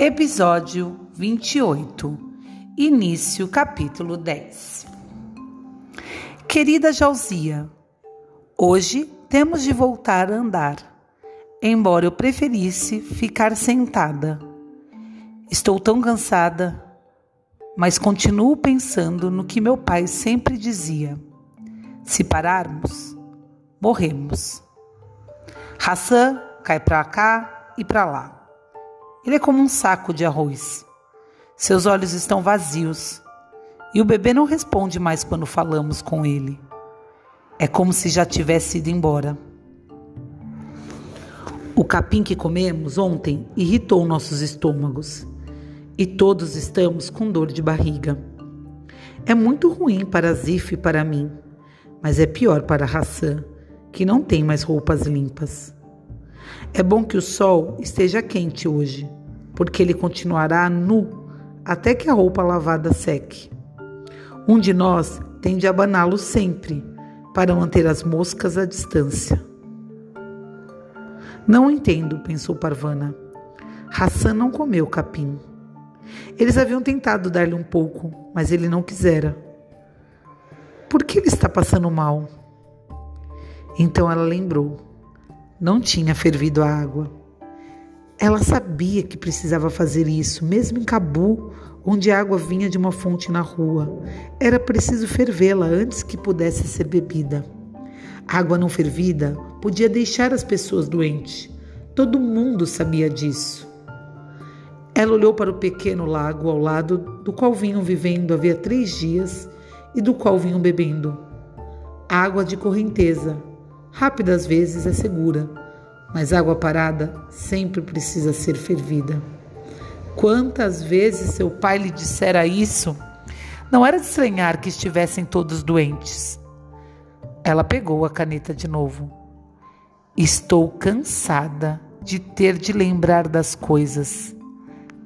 Episódio 28 Início, capítulo 10 Querida Jalzia, hoje temos de voltar a andar, embora eu preferisse ficar sentada. Estou tão cansada, mas continuo pensando no que meu pai sempre dizia: se pararmos, morremos. Hassan cai para cá e para lá. Ele é como um saco de arroz. Seus olhos estão vazios e o bebê não responde mais quando falamos com ele. É como se já tivesse ido embora. O capim que comemos ontem irritou nossos estômagos e todos estamos com dor de barriga. É muito ruim para Zif e para mim, mas é pior para Hassan, que não tem mais roupas limpas. É bom que o sol esteja quente hoje porque ele continuará nu até que a roupa lavada seque. Um de nós tem de abaná-lo sempre para manter as moscas à distância. Não entendo, pensou Parvana. Hassan não comeu capim. Eles haviam tentado dar-lhe um pouco, mas ele não quisera. Por que ele está passando mal? Então ela lembrou. Não tinha fervido a água. Ela sabia que precisava fazer isso, mesmo em Cabu, onde a água vinha de uma fonte na rua. Era preciso fervê-la antes que pudesse ser bebida. água não fervida podia deixar as pessoas doentes. Todo mundo sabia disso. Ela olhou para o pequeno lago ao lado do qual vinham vivendo havia três dias e do qual vinham bebendo. Água de correnteza, rápida às vezes é segura mas água parada sempre precisa ser fervida. Quantas vezes seu pai lhe dissera isso? Não era de estranhar que estivessem todos doentes. Ela pegou a caneta de novo. Estou cansada de ter de lembrar das coisas.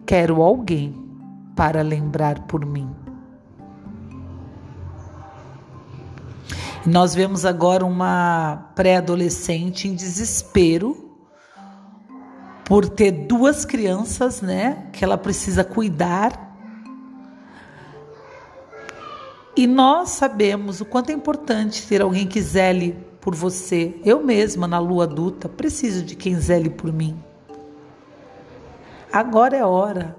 Quero alguém para lembrar por mim. Nós vemos agora uma pré-adolescente em desespero por ter duas crianças, né, que ela precisa cuidar. E nós sabemos o quanto é importante ter alguém que zele por você. Eu mesma, na lua adulta, preciso de quem zele por mim. Agora é hora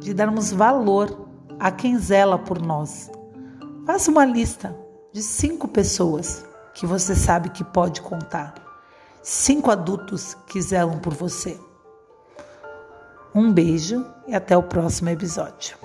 de darmos valor a quem zela por nós. Faça uma lista de cinco pessoas que você sabe que pode contar. Cinco adultos que zelam por você. Um beijo e até o próximo episódio.